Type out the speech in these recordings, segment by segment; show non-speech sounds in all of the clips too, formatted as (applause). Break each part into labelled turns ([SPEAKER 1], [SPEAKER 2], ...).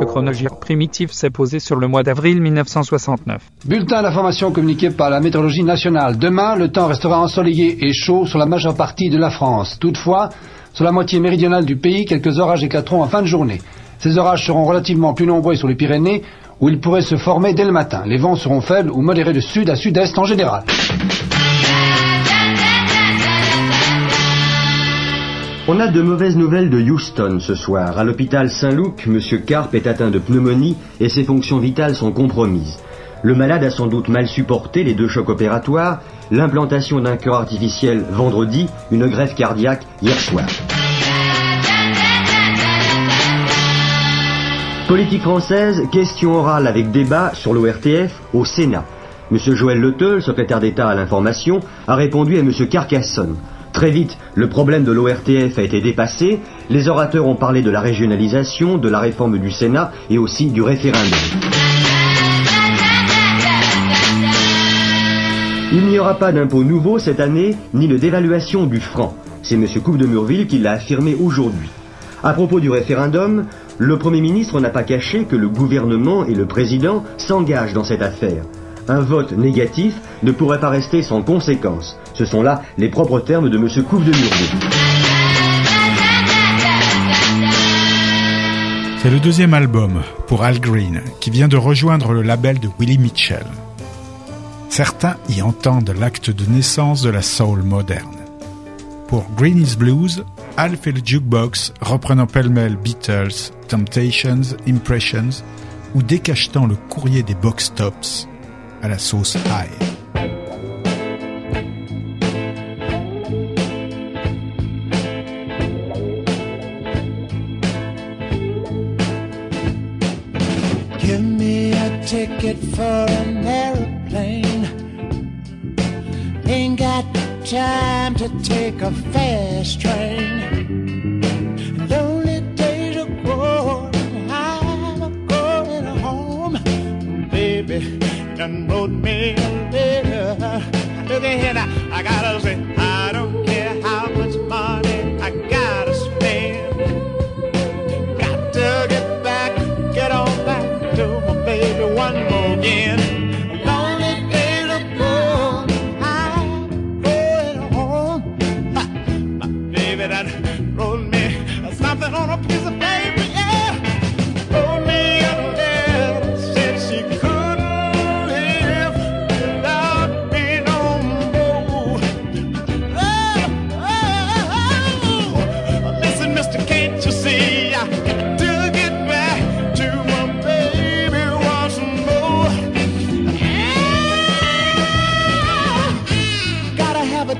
[SPEAKER 1] Le chronogir primitif s'est posé sur le mois d'avril 1969.
[SPEAKER 2] Bulletin d'information communiqué par la météorologie nationale. Demain, le temps restera ensoleillé et chaud sur la majeure partie de la France. Toutefois, sur la moitié méridionale du pays, quelques orages éclateront en fin de journée. Ces orages seront relativement plus nombreux sur les Pyrénées, où ils pourraient se former dès le matin. Les vents seront faibles ou modérés de sud à sud-est en général.
[SPEAKER 3] On a de mauvaises nouvelles de Houston ce soir. À l'hôpital Saint-Luc, M. Carp est atteint de pneumonie et ses fonctions vitales sont compromises. Le malade a sans doute mal supporté les deux chocs opératoires, l'implantation d'un cœur artificiel vendredi, une greffe cardiaque hier soir. Politique française, question orale avec débat sur l'ORTF au Sénat. M. Joël Leteul, secrétaire d'État à l'information, a répondu à M. Carcassonne. Très vite, le problème de l'ORTF a été dépassé. Les orateurs ont parlé de la régionalisation, de la réforme du Sénat et aussi du référendum. Il n'y aura pas d'impôt nouveau cette année, ni de dévaluation du franc. C'est M. Coupe de Murville qui l'a affirmé aujourd'hui. À propos du référendum, le Premier ministre n'a pas caché que le gouvernement et le président s'engagent dans cette affaire. Un vote négatif ne pourrait pas rester sans conséquence. Ce sont là les propres termes de M. Couve de.
[SPEAKER 4] C'est le deuxième album pour Al Green qui vient de rejoindre le label de Willie Mitchell. Certains y entendent l'acte de naissance de la soul moderne. Pour Green is Blues, Al fait le jukebox reprenant pêle-mêle Beatles, Temptations, Impressions ou décachetant le courrier des box tops sauce ail.
[SPEAKER 5] Give me a ticket for an aeroplane. Ain't got time to take a fast train.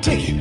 [SPEAKER 5] take it.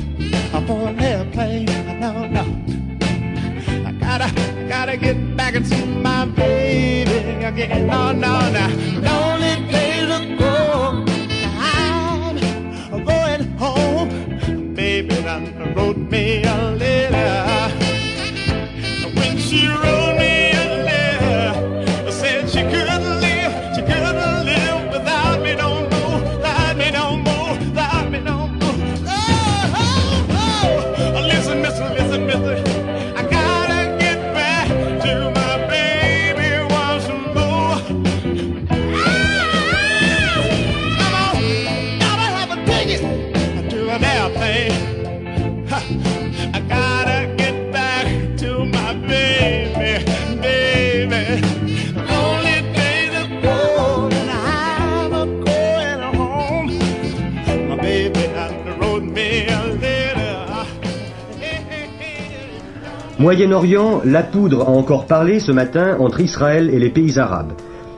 [SPEAKER 3] Moyen-Orient, la poudre a encore parlé ce matin entre Israël et les pays arabes.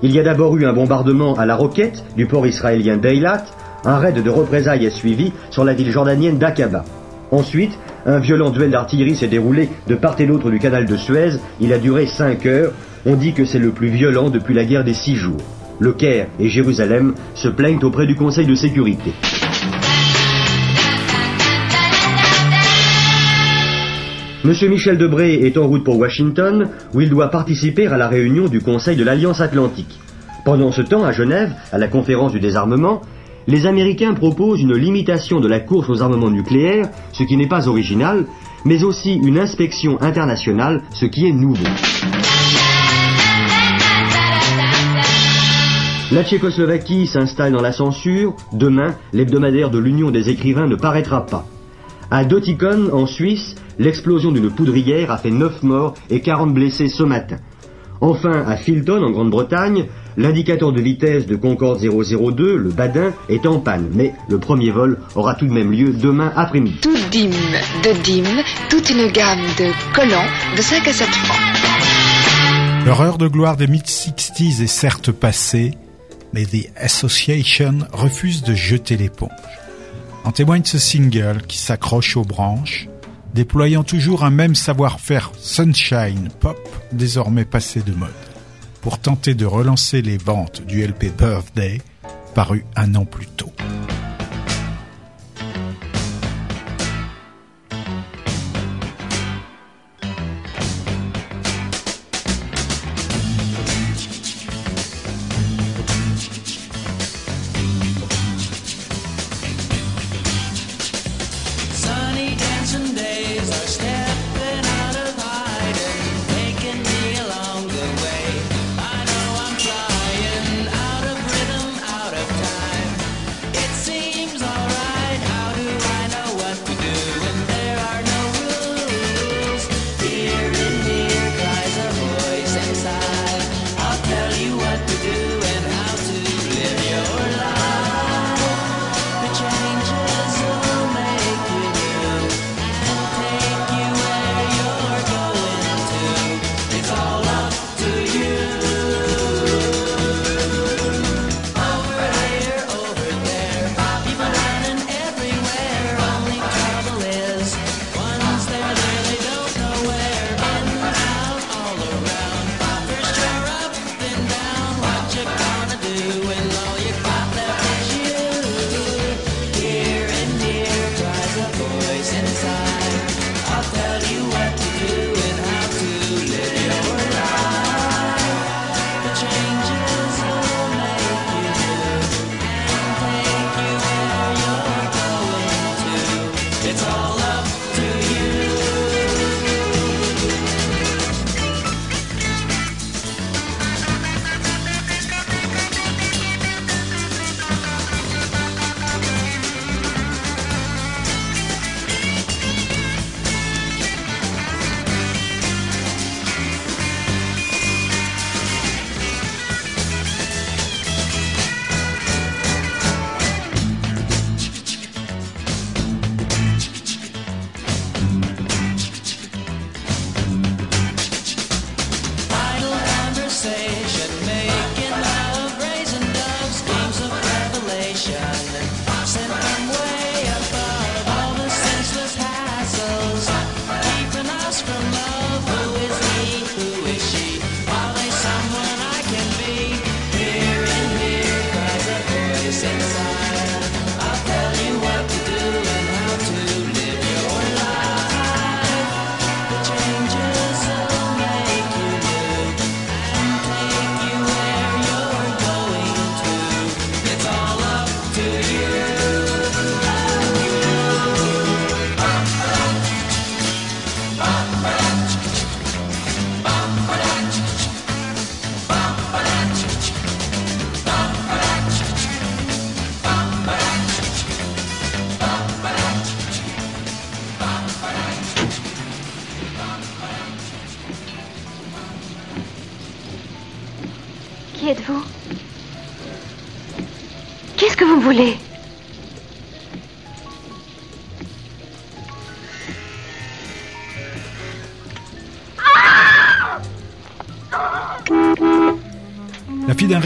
[SPEAKER 3] Il y a d'abord eu un bombardement à la roquette du port israélien d'Eilat, un raid de représailles a suivi sur la ville jordanienne d'Aqaba. Ensuite, un violent duel d'artillerie s'est déroulé de part et d'autre du canal de Suez. Il a duré 5 heures. On dit que c'est le plus violent depuis la guerre des six jours. Le Caire et Jérusalem se plaignent auprès du Conseil de sécurité. Monsieur Michel Debré est en route pour Washington, où il doit participer à la réunion du Conseil de l'Alliance Atlantique. Pendant ce temps, à Genève, à la conférence du désarmement, les Américains proposent une limitation de la course aux armements nucléaires, ce qui n'est pas original, mais aussi une inspection internationale, ce qui est nouveau. La Tchécoslovaquie s'installe dans la censure. Demain, l'hebdomadaire de l'Union des écrivains ne paraîtra pas. À Dotikon, en Suisse, l'explosion d'une poudrière a fait 9 morts et 40 blessés ce matin. Enfin, à Filton, en Grande-Bretagne, l'indicateur de vitesse de Concorde 002, le Badin, est en panne. Mais le premier vol aura tout de même lieu demain après-midi.
[SPEAKER 6] Tout dîme de dîme, toute une gamme de collants de 5 à 7 francs.
[SPEAKER 7] L'horreur de gloire des mid-60s est certes passée, mais The Association refuse de jeter l'éponge. En témoigne ce single qui s'accroche aux branches, déployant toujours un même savoir-faire sunshine pop désormais passé de mode, pour tenter de relancer les ventes du LP Birthday paru un an plus tôt. sense.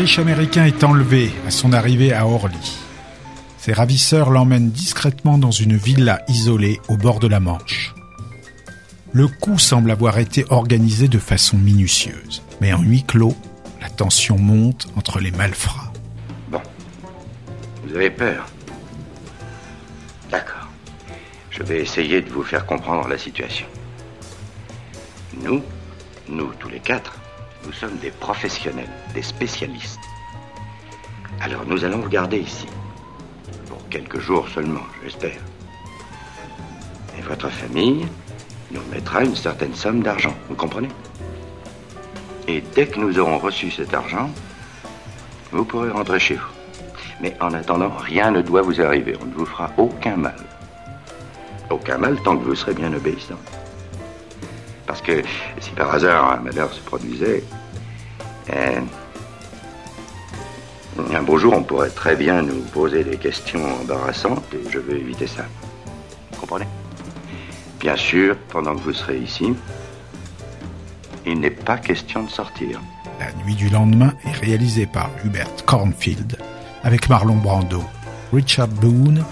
[SPEAKER 7] Riche américain est enlevée à son arrivée à Orly. Ses ravisseurs l'emmènent discrètement dans une villa isolée au bord de la Manche. Le coup semble avoir été organisé de façon minutieuse, mais en huis clos, la tension monte entre les malfrats.
[SPEAKER 8] Bon. Vous avez peur D'accord. Je vais essayer de vous faire comprendre la situation. Nous, nous tous les quatre, nous sommes des professionnels, des spécialistes. Alors nous allons vous garder ici. Pour quelques jours seulement, j'espère. Et votre famille nous mettra une certaine somme d'argent, vous comprenez? Et dès que nous aurons reçu cet argent, vous pourrez rentrer chez vous. Mais en attendant, rien ne doit vous arriver. On ne vous fera aucun mal. Aucun mal tant que vous serez bien obéissant. Parce que si par hasard un malheur se produisait, eh, un beau jour on pourrait très bien nous poser des questions embarrassantes et je veux éviter ça. Vous comprenez? Bien sûr, pendant que vous serez ici, il n'est pas question de sortir.
[SPEAKER 4] La nuit du lendemain est réalisée par Hubert Cornfield avec Marlon Brando, Richard Boone,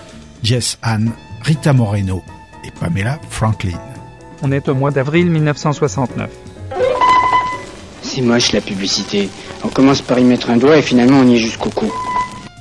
[SPEAKER 4] Jess Ann, Rita Moreno et Pamela Franklin.
[SPEAKER 1] On est au mois d'avril 1969.
[SPEAKER 9] C'est moche la publicité. On commence par y mettre un doigt et finalement on y est jusqu'au cou.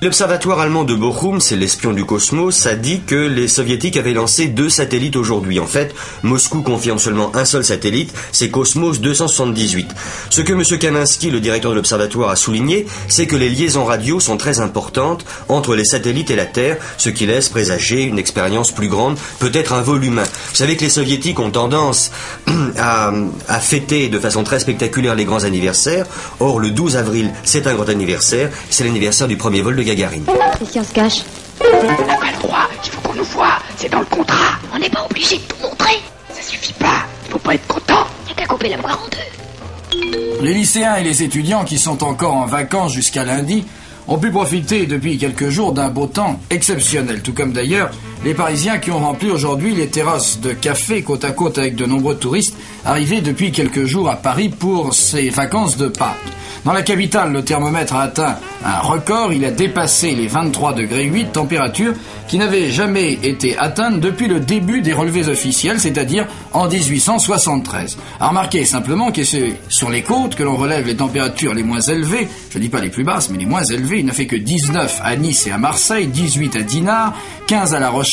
[SPEAKER 3] L'observatoire allemand de Bochum, c'est l'espion du cosmos, a dit que les soviétiques avaient lancé deux satellites aujourd'hui. En fait, Moscou confirme seulement un seul satellite, c'est Cosmos 278. Ce que M. Kaminsky, le directeur de l'observatoire, a souligné, c'est que les liaisons radio sont très importantes entre les satellites et la Terre, ce qui laisse présager une expérience plus grande, peut-être un vol humain. Vous savez que les soviétiques ont tendance (clears throat) à, à fêter de façon très spectaculaire les grands anniversaires. Or, le 12 avril, c'est un grand anniversaire, c'est l'anniversaire du premier vol de Gagarine.
[SPEAKER 6] Christian se cache.
[SPEAKER 9] On n'a pas le droit, il faut qu'on nous voit, c'est dans le contrat.
[SPEAKER 6] On n'est pas obligé de tout montrer.
[SPEAKER 9] Ça suffit pas, il faut pas être content.
[SPEAKER 6] Y'a qu'à couper la poire en deux.
[SPEAKER 10] Les lycéens et les étudiants qui sont encore en vacances jusqu'à lundi ont pu profiter depuis quelques jours d'un beau temps exceptionnel, tout comme d'ailleurs les Parisiens qui ont rempli aujourd'hui les terrasses de café côte à côte avec de nombreux touristes arrivés depuis quelques jours à Paris pour ces vacances de Pâques. Dans la capitale, le thermomètre a atteint un record, il a dépassé les 23 degrés 8, température qui n'avait jamais été atteinte depuis le début des relevés officiels, c'est-à-dire en 1873. À remarquer simplement que c'est sur les côtes que l'on relève les températures les moins élevées, je ne dis pas les plus basses, mais les moins élevées, il n'a fait que 19 à Nice et à Marseille, 18 à Dinard, 15 à La Rochelle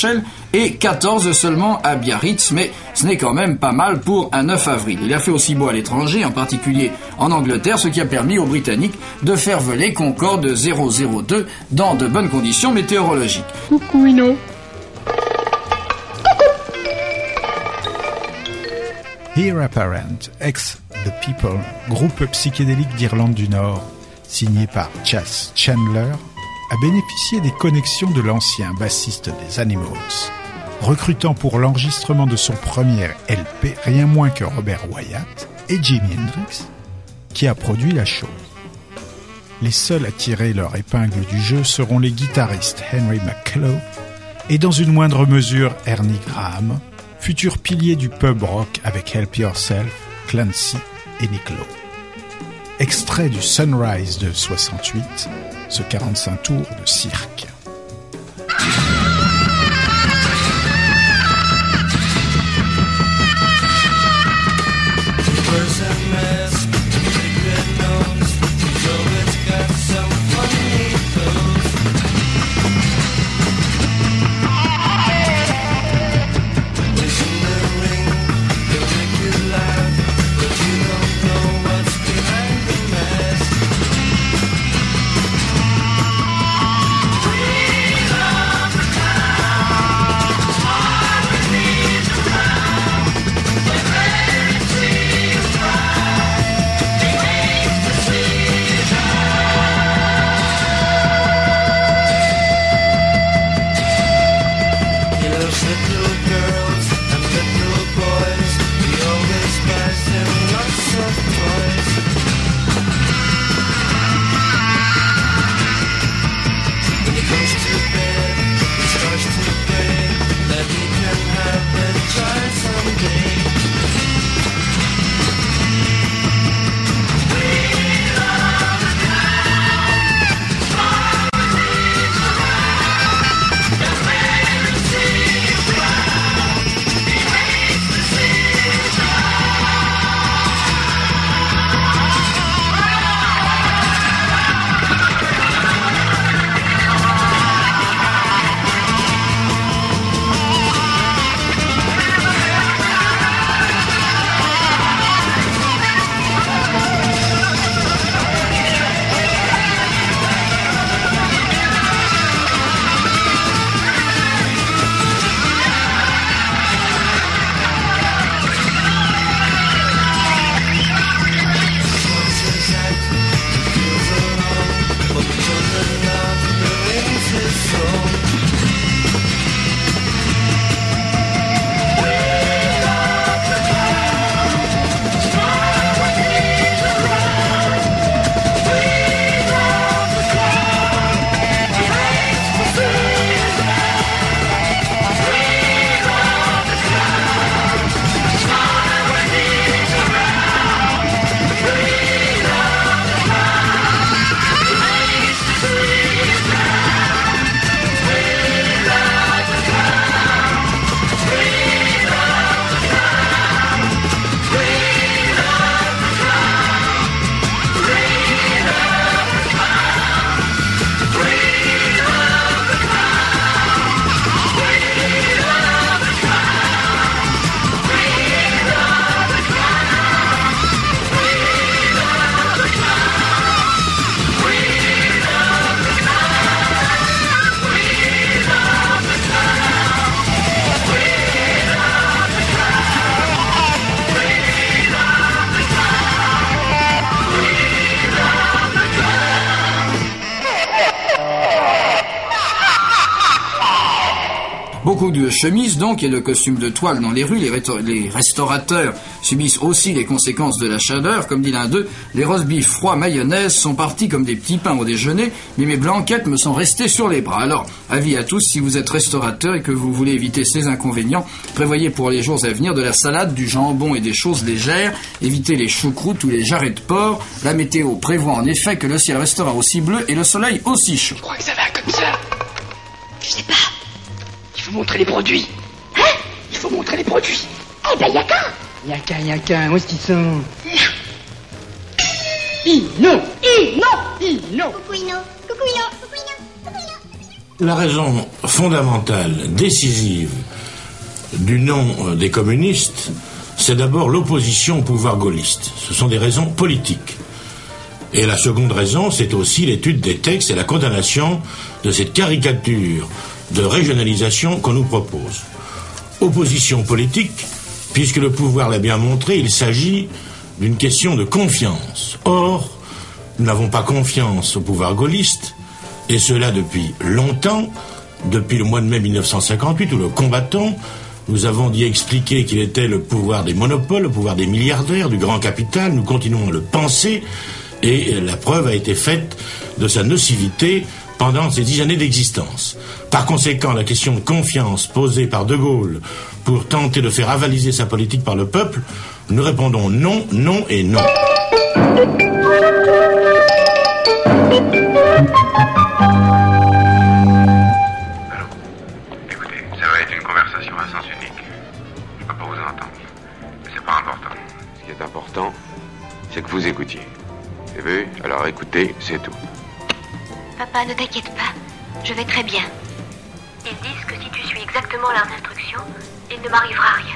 [SPEAKER 10] et 14 seulement à Biarritz, mais ce n'est quand même pas mal pour un 9 avril. Il a fait aussi beau à l'étranger, en particulier en Angleterre, ce qui a permis aux Britanniques de faire voler Concorde 002 dans de bonnes conditions météorologiques.
[SPEAKER 9] Coucou Ino.
[SPEAKER 4] Here Apparent, ex The People, groupe psychédélique d'Irlande du Nord, signé par Chas Chandler, a bénéficié des connexions de l'ancien bassiste des Animals, recrutant pour l'enregistrement de son premier LP rien moins que Robert Wyatt et Jimi Hendrix, qui a produit la chose. Les seuls à tirer leur épingle du jeu seront les guitaristes Henry McCullough et dans une moindre mesure Ernie Graham, futur pilier du pub rock avec Help Yourself, Clancy et Nick Lowe. Extrait du Sunrise de 68, ce 45 tours de cirque.
[SPEAKER 10] Chemises donc et de costumes de toile dans les rues. Les, restaurateurs subissent aussi les conséquences de la chaleur. Comme dit l'un d'eux, les roast froids mayonnaise sont partis comme des petits pains au déjeuner, mais mes blanquettes me sont restées sur les bras. Alors, avis à tous, si vous êtes restaurateur et que vous voulez éviter ces inconvénients, prévoyez pour les jours à venir de la salade, du jambon et des choses légères. Évitez les choucroutes ou les jarrets de porc. La météo prévoit en effet que le ciel restera aussi bleu et le soleil aussi chaud.
[SPEAKER 11] Faut montrer les produits. Hein? Il faut montrer les produits. Eh ben, y'a qu'un.
[SPEAKER 9] Y'a qu'un, y'a qu'un, où est-ce qu'ils sont?
[SPEAKER 11] Ino. Ino. Ino. Coucou Ino. Coucou Ino.
[SPEAKER 12] La raison fondamentale, décisive du nom euh, des communistes, c'est d'abord l'opposition au pouvoir gaulliste. Ce sont des raisons politiques. Et la seconde raison, c'est aussi l'étude des textes et la condamnation de cette caricature de régionalisation qu'on nous propose. Opposition politique, puisque le pouvoir l'a bien montré, il s'agit d'une question de confiance. Or, nous n'avons pas confiance au pouvoir gaulliste, et cela depuis longtemps, depuis le mois de mai 1958, où le combattant, nous avons dit expliquer qu'il était le pouvoir des monopoles, le pouvoir des milliardaires, du grand capital, nous continuons à le penser, et la preuve a été faite de sa nocivité pendant ces dix années d'existence. Par conséquent, la question de confiance posée par De Gaulle pour tenter de faire avaliser sa politique par le peuple, nous répondons non, non et non.
[SPEAKER 13] Écoutez, ça va être une conversation à sens unique. Je peux pas vous entendre. Mais c'est pas important. Ce qui est important, c'est que vous écoutiez. Vous avez vu? Alors écoutez, c'est tout.
[SPEAKER 6] Papa, ne t'inquiète pas. Je vais très bien. Ils disent que si tu suis exactement leurs instructions, il ne m'arrivera rien.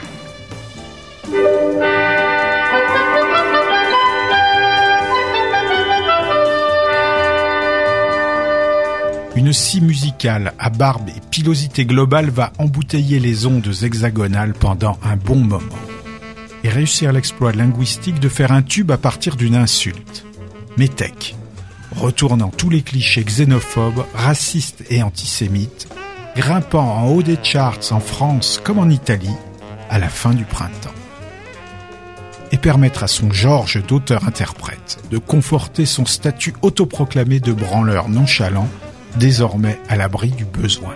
[SPEAKER 4] Une scie musicale à barbe et pilosité globale va embouteiller les ondes hexagonales pendant un bon moment. Et réussir l'exploit linguistique de faire un tube à partir d'une insulte. Métèque, retournant tous les clichés xénophobes, racistes et antisémites, grimpant en haut des charts en France comme en Italie à la fin du printemps. Et permettre à son Georges d'auteur-interprète de conforter son statut autoproclamé de branleur nonchalant, désormais à l'abri du besoin.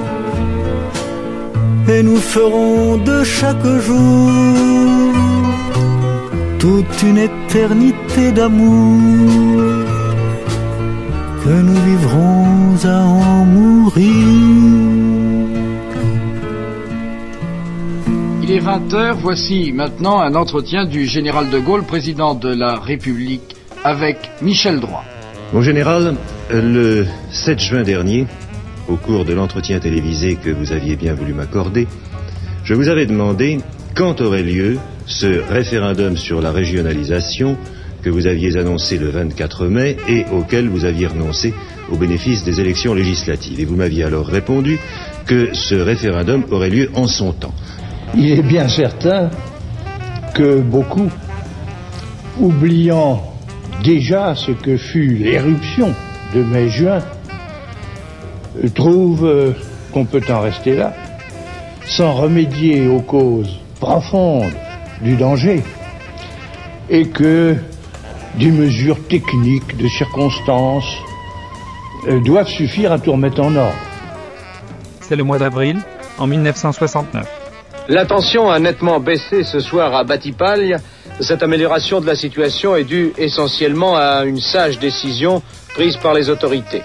[SPEAKER 14] Et nous ferons de chaque jour toute une éternité d'amour que nous vivrons à en mourir. mourir.
[SPEAKER 10] Il est 20h, voici maintenant un entretien du général de Gaulle, président de la République, avec Michel Droit.
[SPEAKER 3] Mon général, le 7 juin dernier, au cours de l'entretien télévisé que vous aviez bien voulu m'accorder, je vous avais demandé quand aurait lieu ce référendum sur la régionalisation que vous aviez annoncé le 24 mai et auquel vous aviez renoncé au bénéfice des élections législatives. Et vous m'aviez alors répondu que ce référendum aurait lieu en son temps.
[SPEAKER 15] Il est bien certain que beaucoup, oubliant déjà ce que fut l'éruption de mai-juin, trouvent euh, qu'on peut en rester là, sans remédier aux causes profondes du danger, et que des mesures techniques, de circonstances, euh, doivent suffire à tout remettre en ordre.
[SPEAKER 1] C'est le mois d'avril, en 1969.
[SPEAKER 16] La tension a nettement baissé ce soir à Batipalia. Cette amélioration de la situation est due essentiellement à une sage décision prise par les autorités.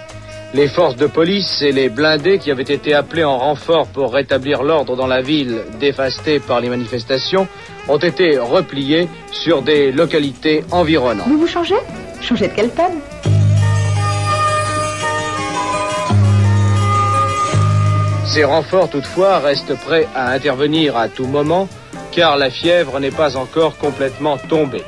[SPEAKER 16] Les forces de police et les blindés qui avaient été appelés en renfort pour rétablir l'ordre dans la ville dévastée par les manifestations ont été repliés sur des localités environnantes.
[SPEAKER 17] Vous vous changez? Changez de quelle table
[SPEAKER 16] Ces renforts, toutefois, restent prêts à intervenir à tout moment, car la fièvre n'est pas encore complètement tombée.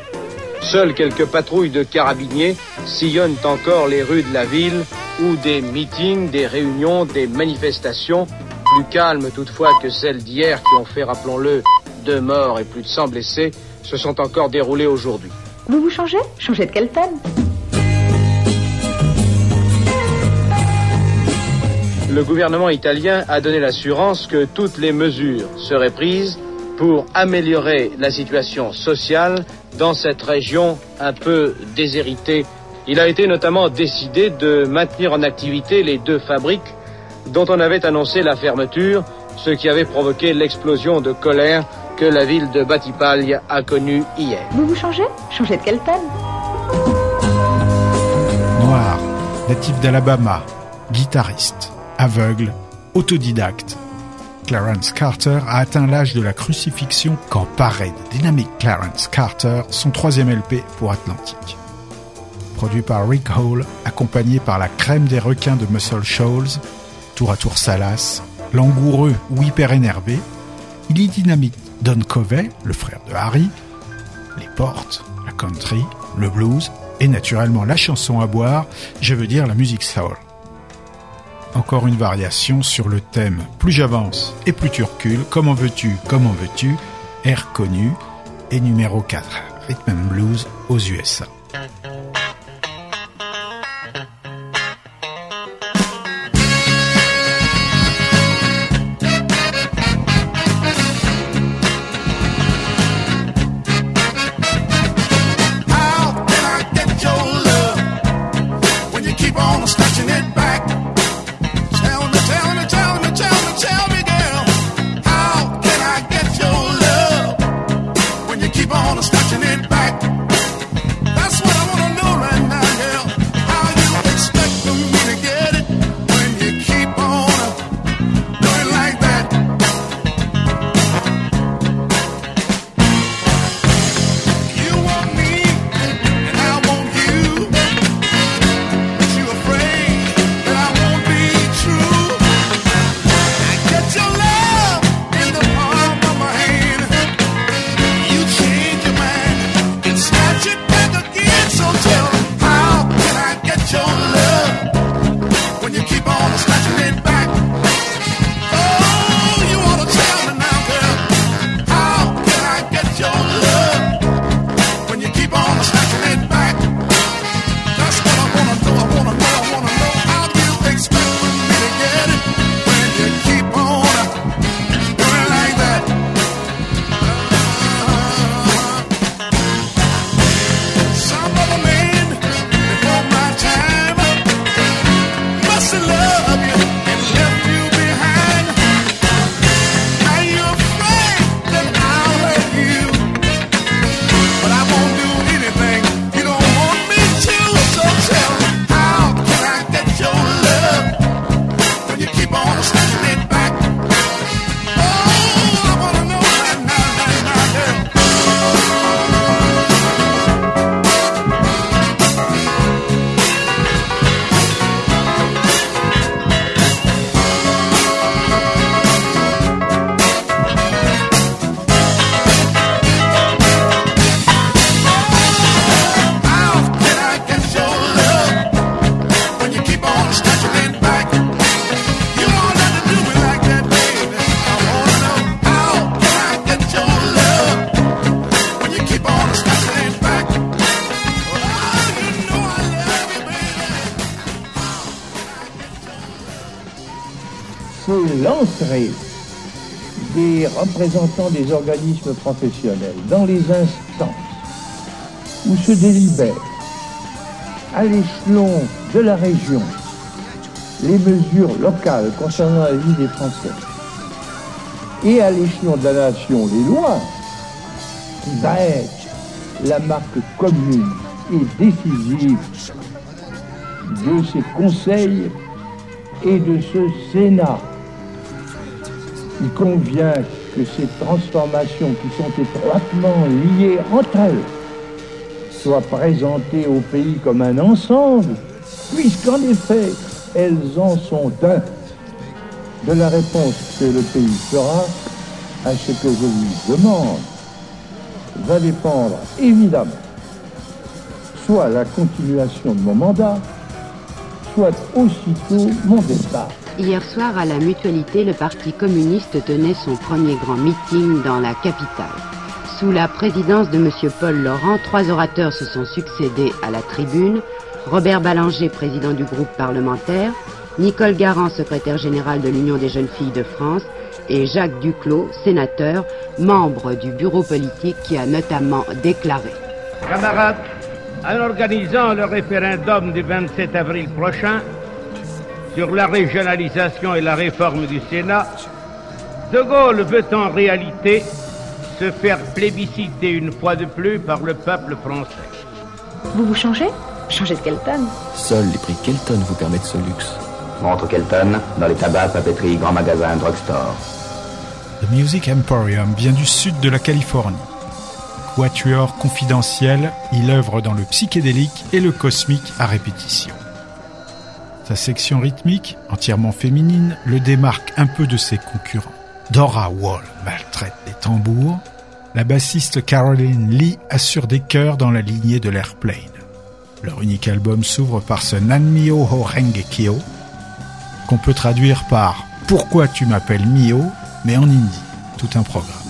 [SPEAKER 16] Seules quelques patrouilles de carabiniers sillonnent encore les rues de la ville, où des meetings, des réunions, des manifestations, plus calmes toutefois que celles d'hier qui ont fait, rappelons-le, deux morts et plus de 100 blessés, se sont encore déroulées aujourd'hui.
[SPEAKER 17] Vous vous changez? Changez de quelle table
[SPEAKER 16] Le gouvernement italien a donné l'assurance que toutes les mesures seraient prises pour améliorer la situation sociale dans cette région un peu déshéritée. Il a été notamment décidé de maintenir en activité les deux fabriques dont on avait annoncé la fermeture, ce qui avait provoqué l'explosion de colère que la ville de Battipaglia a connue hier.
[SPEAKER 17] Vous vous changez? Changez de quelle table
[SPEAKER 4] Noir, natif d'Alabama, guitariste, aveugle, autodidacte. Clarence Carter a atteint l'âge de la crucifixion quand paraît Dynamic Clarence Carter, son troisième LP pour Atlantic. Produit par Rick Hall, accompagné par la crème des requins de Muscle Shoals, tour à tour salace, langoureux ou hyper énervé, il y dynamite Don Covey, le frère de Harry, les portes, la country, le blues et naturellement la chanson à boire, je veux dire la musique soul. Encore une variation sur le thème Plus j'avance et plus tu recules, comment veux-tu, comment veux-tu, air connu et numéro 4, Rhythm Blues aux USA.
[SPEAKER 15] Des représentants des organismes professionnels dans les instances où se délibèrent à l'échelon de la région les mesures locales concernant la vie des Français et à l'échelon de la nation les lois qui va être la marque commune et décisive de ces conseils et de ce Sénat. Il convient que ces transformations qui sont étroitement liées entre elles soient présentées au pays comme un ensemble, puisqu'en effet, elles en sont un. De la réponse que le pays fera à ce que je lui demande va dépendre évidemment soit la continuation de mon mandat, soit aussitôt mon départ.
[SPEAKER 18] Hier soir, à la Mutualité, le Parti communiste tenait son premier grand meeting dans la capitale. Sous la présidence de M. Paul Laurent, trois orateurs se sont succédés à la tribune. Robert Ballanger, président du groupe parlementaire, Nicole Garand, secrétaire générale de l'Union des jeunes filles de France, et Jacques Duclos, sénateur, membre du bureau politique qui a notamment déclaré.
[SPEAKER 19] Camarades, en organisant le référendum du 27 avril prochain sur la régionalisation et la réforme du Sénat, De Gaulle veut en réalité se faire plébisciter une fois de plus par le peuple français.
[SPEAKER 17] Vous vous changez? Changez de Kelton.
[SPEAKER 20] Seuls les prix Kelton vous permettent ce luxe.
[SPEAKER 21] Montre Kelton dans les tabacs, papeteries, grands magasins, drugstore.
[SPEAKER 4] The Music Emporium vient du sud de la Californie. Quatuor confidentiel, il œuvre dans le psychédélique et le cosmique à répétition. Sa section rythmique, entièrement féminine, le démarque un peu de ses concurrents. Dora Wall maltraite les tambours. La bassiste Caroline Lee assure des chœurs dans la lignée de l'airplane. Leur unique album s'ouvre par ce Nanmio Ho Rengekyo, qu'on peut traduire par Pourquoi tu m'appelles Mio, mais en hindi. Tout un programme.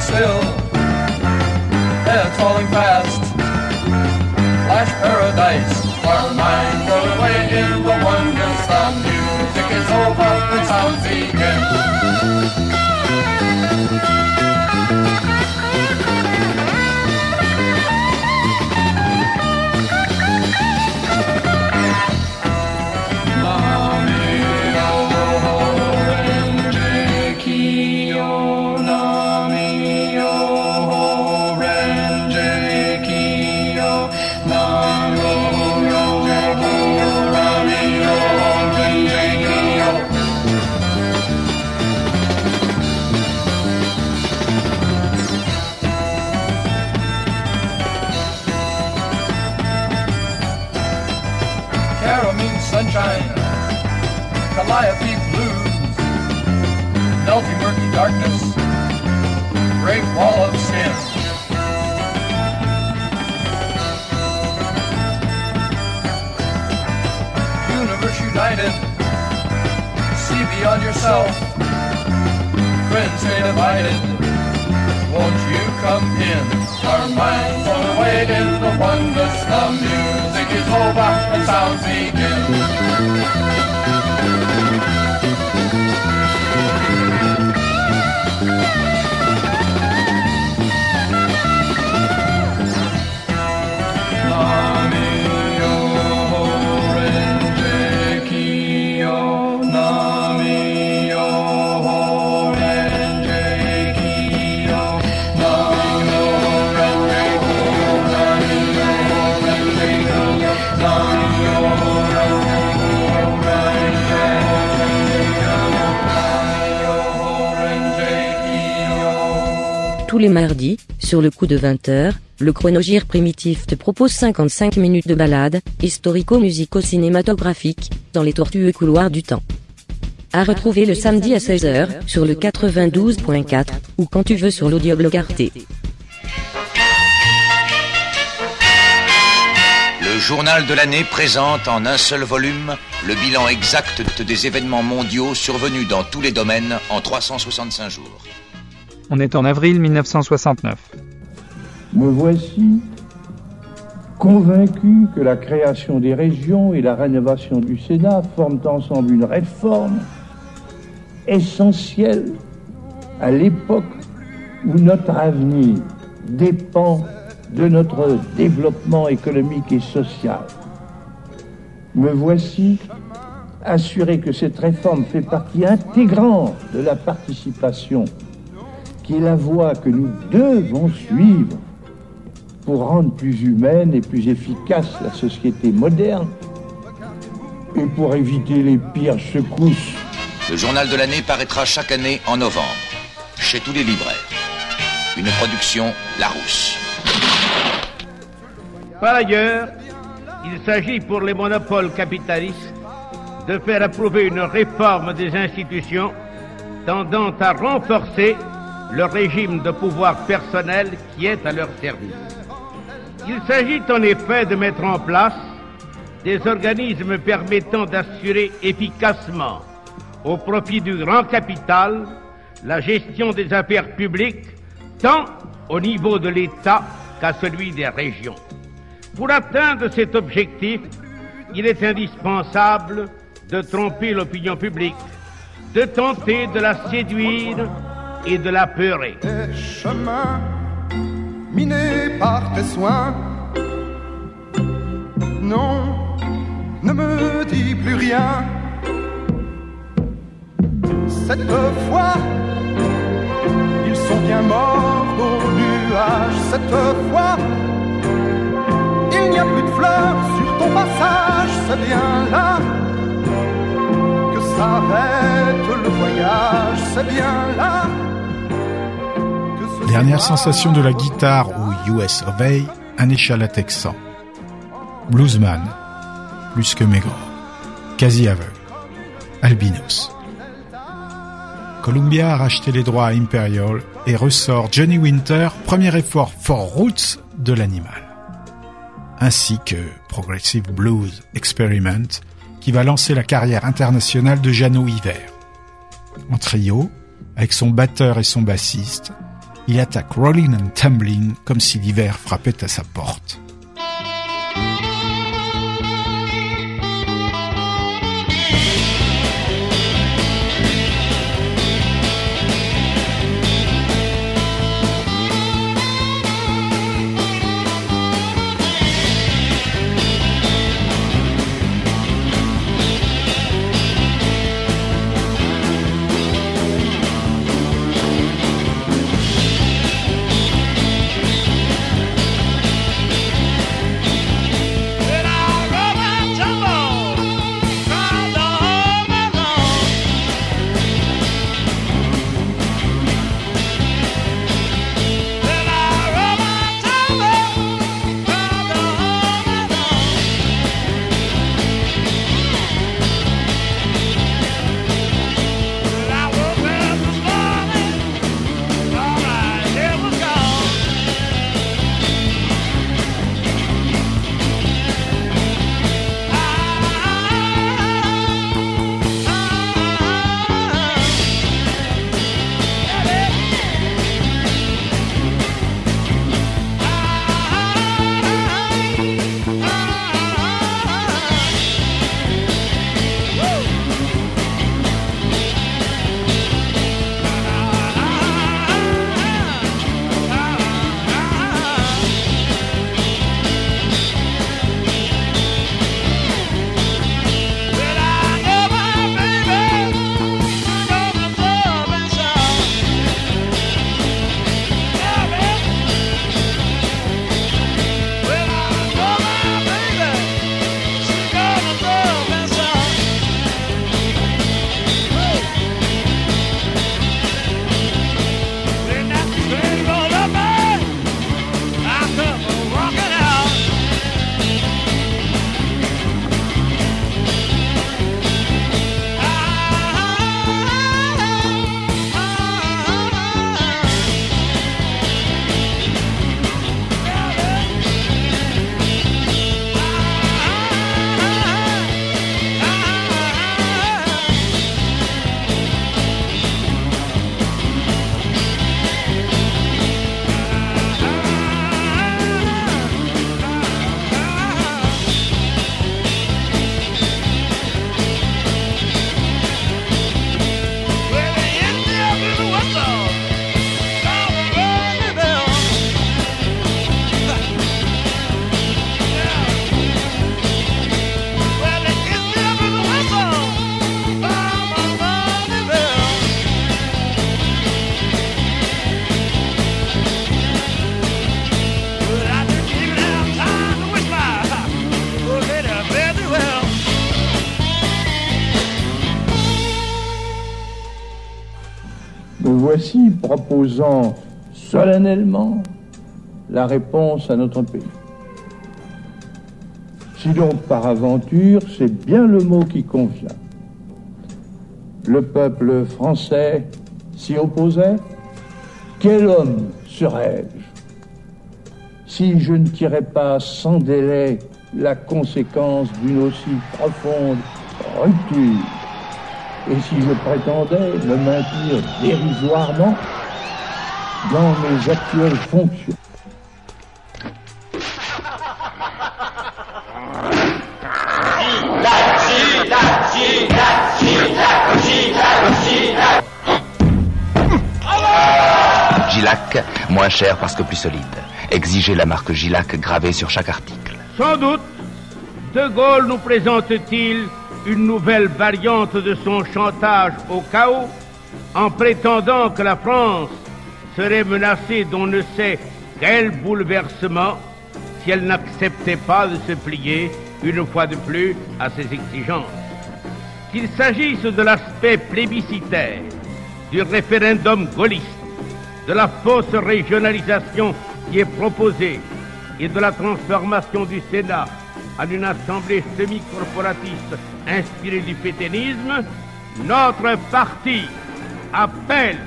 [SPEAKER 22] standstill. Heads falling fast.
[SPEAKER 23] Sur le coup de 20h, le chronogire primitif te propose 55 minutes de balade, historico-musico-cinématographique, dans les tortueux couloirs du temps. À retrouver le samedi à 16h sur le 92.4 ou quand tu veux sur l'audioblog Arte.
[SPEAKER 24] Le journal de l'année présente en un seul volume le bilan exact des événements mondiaux survenus dans tous les domaines en 365 jours.
[SPEAKER 1] On est en avril 1969.
[SPEAKER 15] Me voici convaincu que la création des régions et la rénovation du Sénat forment ensemble une réforme essentielle à l'époque où notre avenir dépend de notre développement économique et social. Me voici assuré que cette réforme fait partie intégrante de la participation, qui est la voie que nous devons suivre pour rendre plus humaine et plus efficace la société moderne et pour éviter les pires secousses.
[SPEAKER 24] Le journal de l'année paraîtra chaque année en novembre, chez tous les libraires. Une production Larousse.
[SPEAKER 19] Par ailleurs, il s'agit pour les monopoles capitalistes de faire approuver une réforme des institutions tendant à renforcer le régime de pouvoir personnel qui est à leur service. Il s'agit en effet de mettre en place des organismes permettant d'assurer efficacement, au profit du grand capital, la gestion des affaires publiques, tant au niveau de l'État qu'à celui des régions. Pour atteindre cet objectif, il est indispensable de tromper l'opinion publique, de tenter de la séduire et de la peurer.
[SPEAKER 25] Minés par tes soins. Non, ne me dis plus rien. Cette fois, ils sont bien morts aux nuages. Cette fois, il n'y a plus de fleurs sur ton passage. C'est bien là que s'arrête le voyage. C'est bien là.
[SPEAKER 4] Dernière sensation de la guitare au US of un échalas texan. Bluesman, plus que maigre, quasi aveugle, albinos. Columbia a racheté les droits à Imperial et ressort Johnny Winter, premier effort for Roots de l'animal. Ainsi que Progressive Blues Experiment, qui va lancer la carrière internationale de Jeannot Hiver. En trio, avec son batteur et son bassiste, il attaque Rolling and Tumbling comme si l'hiver frappait à sa porte.
[SPEAKER 15] Proposant solennellement la réponse à notre pays. Si donc par aventure, c'est bien le mot qui convient. Le peuple français s'y opposait, quel homme serais-je si je ne tirais pas sans délai la conséquence d'une aussi profonde rupture et si je prétendais me maintenir dérisoirement dans mes actuelles fonctions.
[SPEAKER 21] Gilac, moins cher parce que plus solide. Exigez la marque Gilac gravée sur chaque article.
[SPEAKER 19] Sans doute, De Gaulle nous présente-t-il une nouvelle variante de son chantage au chaos en prétendant que la France serait menacée d'on ne sait quel bouleversement si elle n'acceptait pas de se plier une fois de plus à ses exigences. Qu'il s'agisse de l'aspect plébiscitaire du référendum gaulliste, de la fausse régionalisation qui est proposée et de la transformation du Sénat en une assemblée semi-corporatiste inspirée du pétainisme, notre parti appelle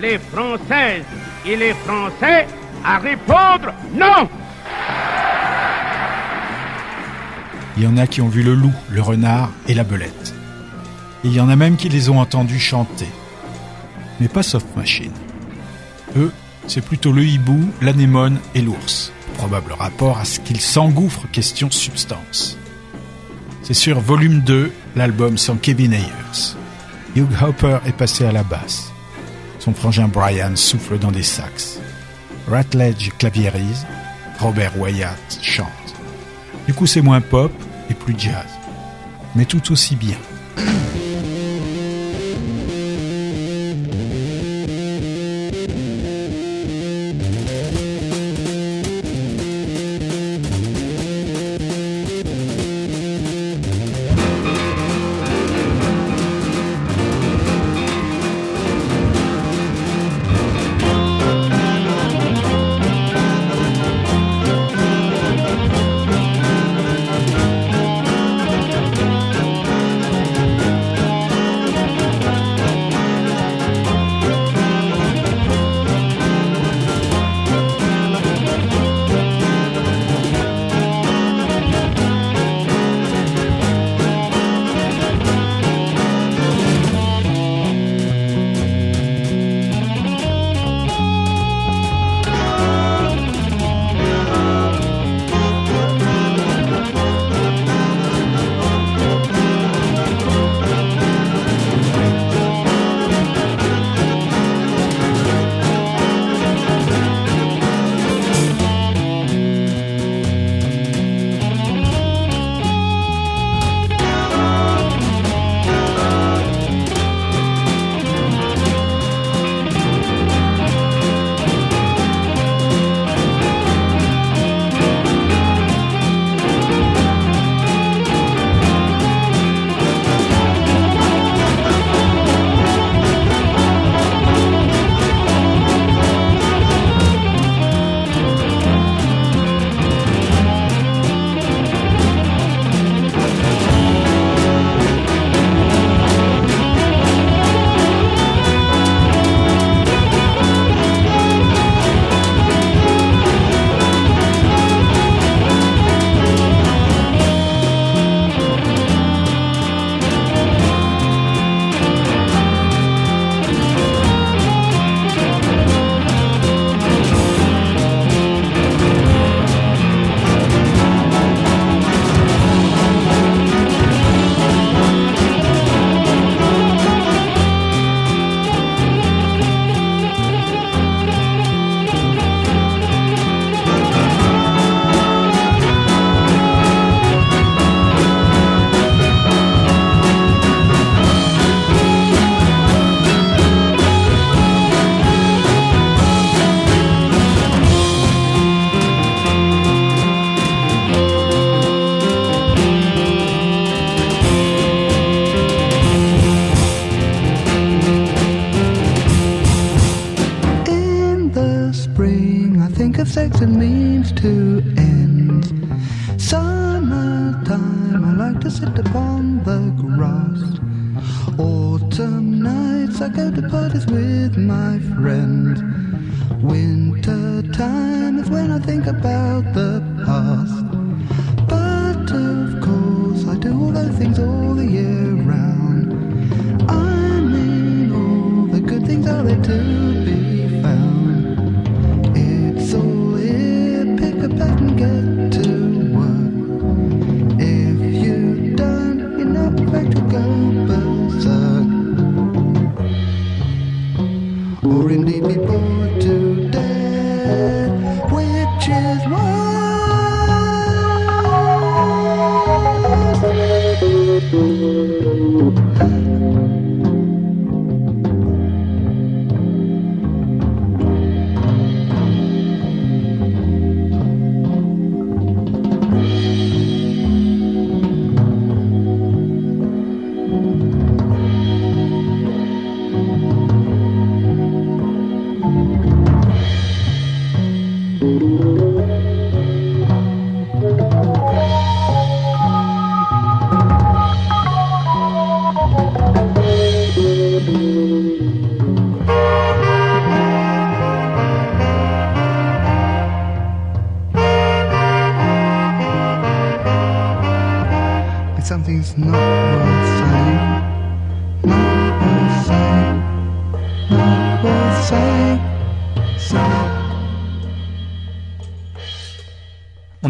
[SPEAKER 19] les Françaises et les Français à répondre non
[SPEAKER 4] Il y en a qui ont vu le loup, le renard et la belette. Et il y en a même qui les ont entendus chanter. Mais pas Soft Machine. Eux, c'est plutôt le hibou, l'anémone et l'ours. Probable rapport à ce qu'ils s'engouffrent question substance. C'est sur volume 2, l'album sans Kevin Ayers. Hugh Hopper est passé à la basse. Son frangin Brian souffle dans des sax. Ratledge claviérise. Robert Wyatt chante. Du coup, c'est moins pop et plus jazz. Mais tout aussi bien.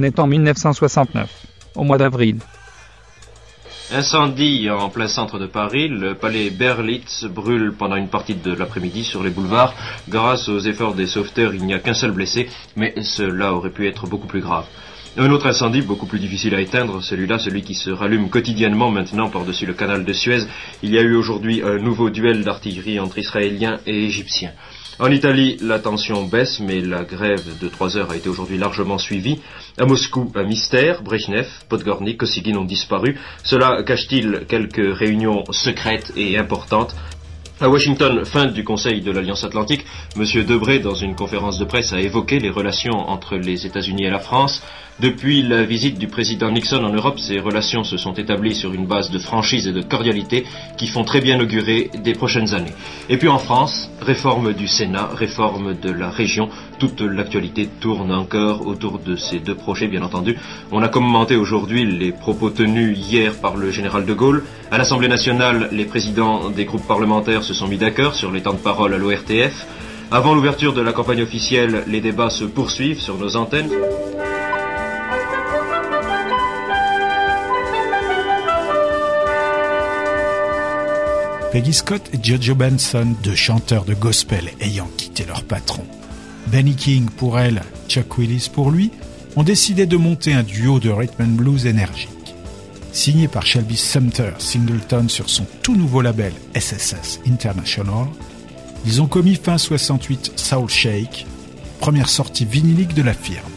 [SPEAKER 1] Est en 1969, au mois d'avril.
[SPEAKER 26] Incendie en plein centre de Paris, le palais Berlitz brûle pendant une partie de l'après-midi sur les boulevards. Grâce aux efforts des sauveteurs, il n'y a qu'un seul blessé, mais cela aurait pu être beaucoup plus grave. Un autre incendie, beaucoup plus difficile à éteindre, celui-là, celui qui se rallume quotidiennement maintenant par-dessus le canal de Suez. Il y a eu aujourd'hui un nouveau duel d'artillerie entre Israéliens et Égyptiens. En Italie, la tension baisse, mais la grève de trois heures a été aujourd'hui largement suivie. À Moscou, un mystère. Brezhnev, Podgorny, Kosygin ont disparu. Cela cache-t-il quelques réunions secrètes et importantes? À Washington, fin du Conseil de l'Alliance Atlantique, M. Debré, dans une conférence de presse, a évoqué les relations entre les États-Unis et la France. Depuis la visite du président Nixon en Europe, ces relations se sont établies sur une base de franchise et de cordialité qui font très bien augurer des prochaines années. Et puis en France, réforme du Sénat, réforme de la région, toute l'actualité tourne encore autour de ces deux projets, bien entendu. On a commenté aujourd'hui les propos tenus hier par le général de Gaulle. À l'Assemblée nationale, les présidents des groupes parlementaires se sont mis d'accord sur les temps de parole à l'ORTF. Avant l'ouverture de la campagne officielle, les débats se poursuivent sur nos antennes.
[SPEAKER 4] Peggy Scott et Jojo Benson, deux chanteurs de gospel ayant quitté leur patron. Benny King pour elle, Chuck Willis pour lui, ont décidé de monter un duo de rhythm and blues énergique. Signé par Shelby Sumter Singleton sur son tout nouveau label SSS International, ils ont commis fin 68 Soul Shake, première sortie vinylique de la firme,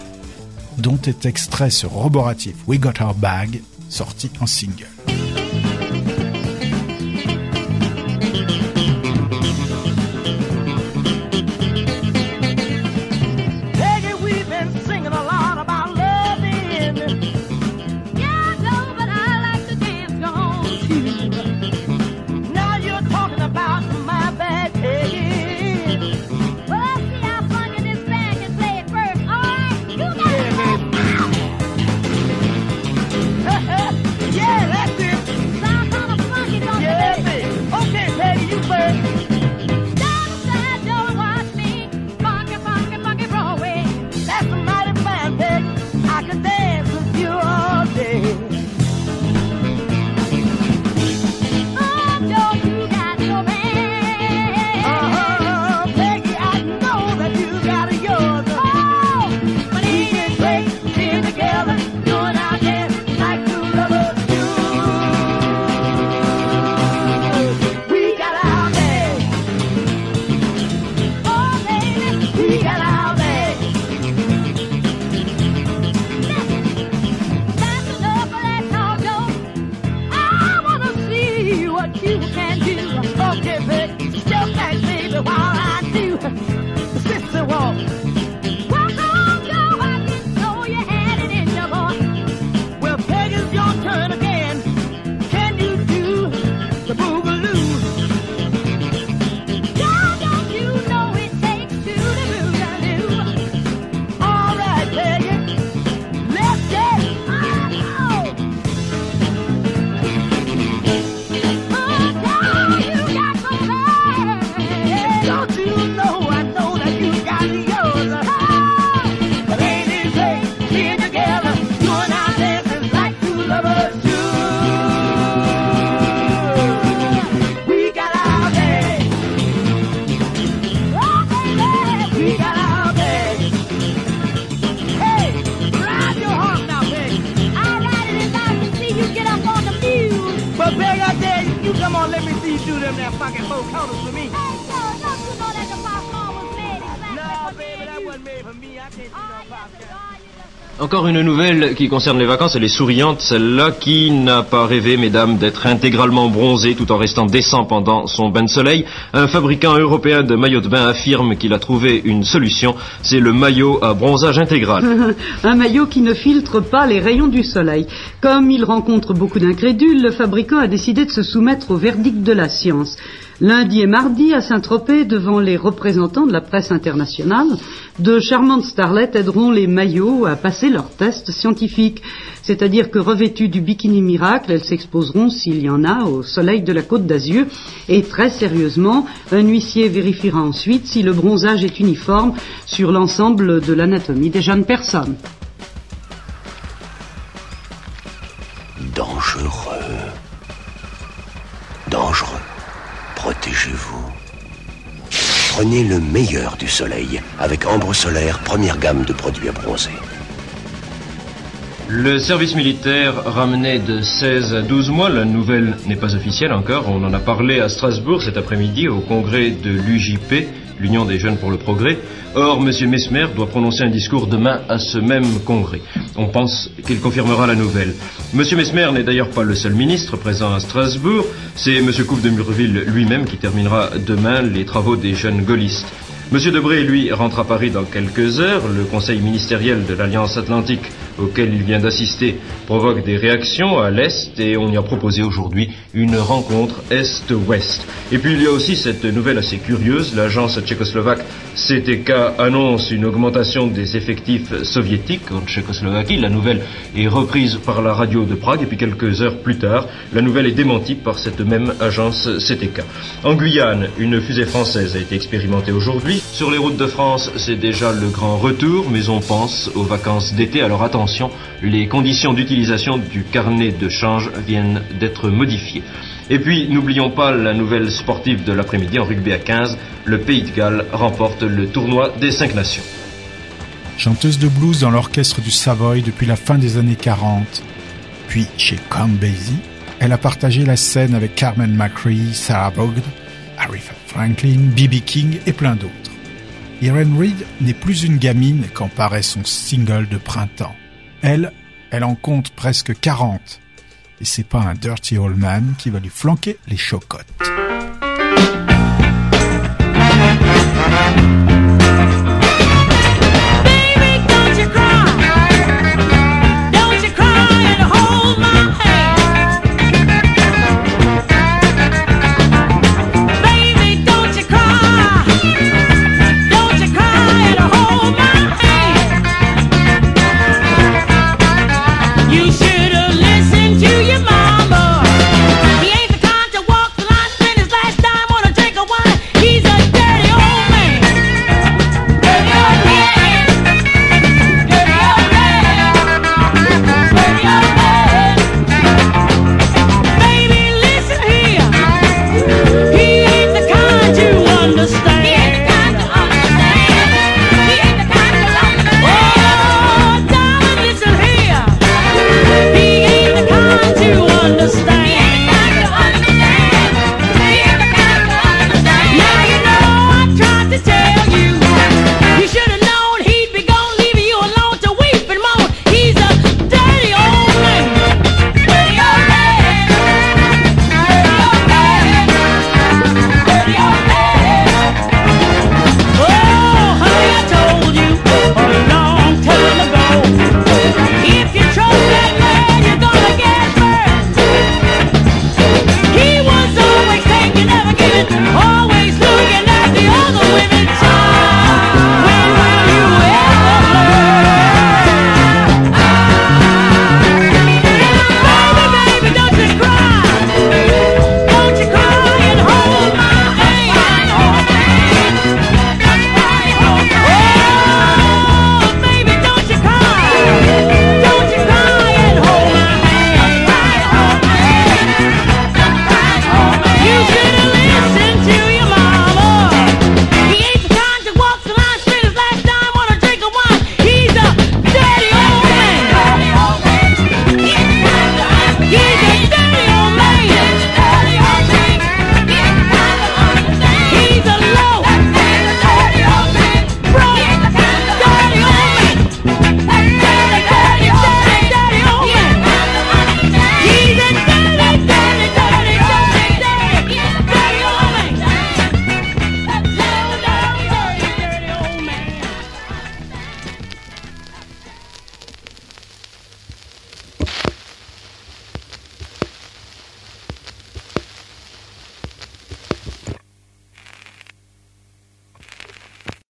[SPEAKER 4] dont est extrait ce roboratif We Got Our Bag, sorti en single.
[SPEAKER 26] Une nouvelle qui concerne les vacances, elle est souriante, celle-là qui n'a pas rêvé, mesdames, d'être intégralement bronzé tout en restant décent pendant son bain de soleil. Un fabricant européen de maillots de bain affirme qu'il a trouvé une solution, c'est le maillot à bronzage intégral. (laughs)
[SPEAKER 27] Un maillot qui ne filtre pas les rayons du soleil. Comme il rencontre beaucoup d'incrédules, le fabricant a décidé de se soumettre au verdict de la science. Lundi et mardi, à Saint-Tropez, devant les représentants de la presse internationale, de charmantes starlettes aideront les maillots à passer leurs C'est-à-dire que revêtues du bikini miracle, elles s'exposeront, s'il y en a, au soleil de la côte d'Azur. Et très sérieusement, un huissier vérifiera ensuite si le bronzage est uniforme sur l'ensemble de l'anatomie des jeunes personnes.
[SPEAKER 28] Dangereux. Dangereux. Protégez-vous. Prenez le meilleur du soleil avec Ambre Solaire, première gamme de produits à bronzer.
[SPEAKER 26] Le service militaire ramenait de 16 à 12 mois. La nouvelle n'est pas officielle encore. On en a parlé à Strasbourg cet après-midi au congrès de l'UJP, l'Union des jeunes pour le progrès. Or, M. Mesmer doit prononcer un discours demain à ce même congrès. On pense qu'il confirmera la nouvelle. M. Mesmer n'est d'ailleurs pas le seul ministre présent à Strasbourg. C'est M. Couve de Murville lui-même qui terminera demain les travaux des jeunes gaullistes. M. Debré, lui, rentre à Paris dans quelques heures. Le conseil ministériel de l'Alliance Atlantique auquel il vient d'assister provoque des réactions à l'Est et on y a proposé aujourd'hui une rencontre Est-Ouest. Et puis il y a aussi cette nouvelle assez curieuse, l'agence tchécoslovaque CTK annonce une augmentation des effectifs soviétiques en Tchécoslovaquie. La nouvelle est reprise par la radio de Prague et puis quelques heures plus tard, la nouvelle est démentie par cette même agence CTK. En Guyane, une fusée française a été expérimentée aujourd'hui. Sur les routes de France, c'est déjà le grand retour, mais on pense aux vacances d'été. Alors attention, les conditions d'utilisation du carnet de change viennent d'être modifiées. Et puis, n'oublions pas la nouvelle sportive de l'après-midi en rugby à 15. Le Pays de Galles remporte le tournoi des cinq nations.
[SPEAKER 4] Chanteuse de blues dans l'orchestre du Savoy depuis la fin des années 40, puis chez Count Basie, elle a partagé la scène avec Carmen McRae, Sarah Vaughan, Aretha Franklin, B.B. King et plein d'autres. Irene Reed n'est plus une gamine quand paraît son single de printemps. Elle, elle en compte presque 40. Et c'est pas un dirty old man qui va lui flanquer les chocottes.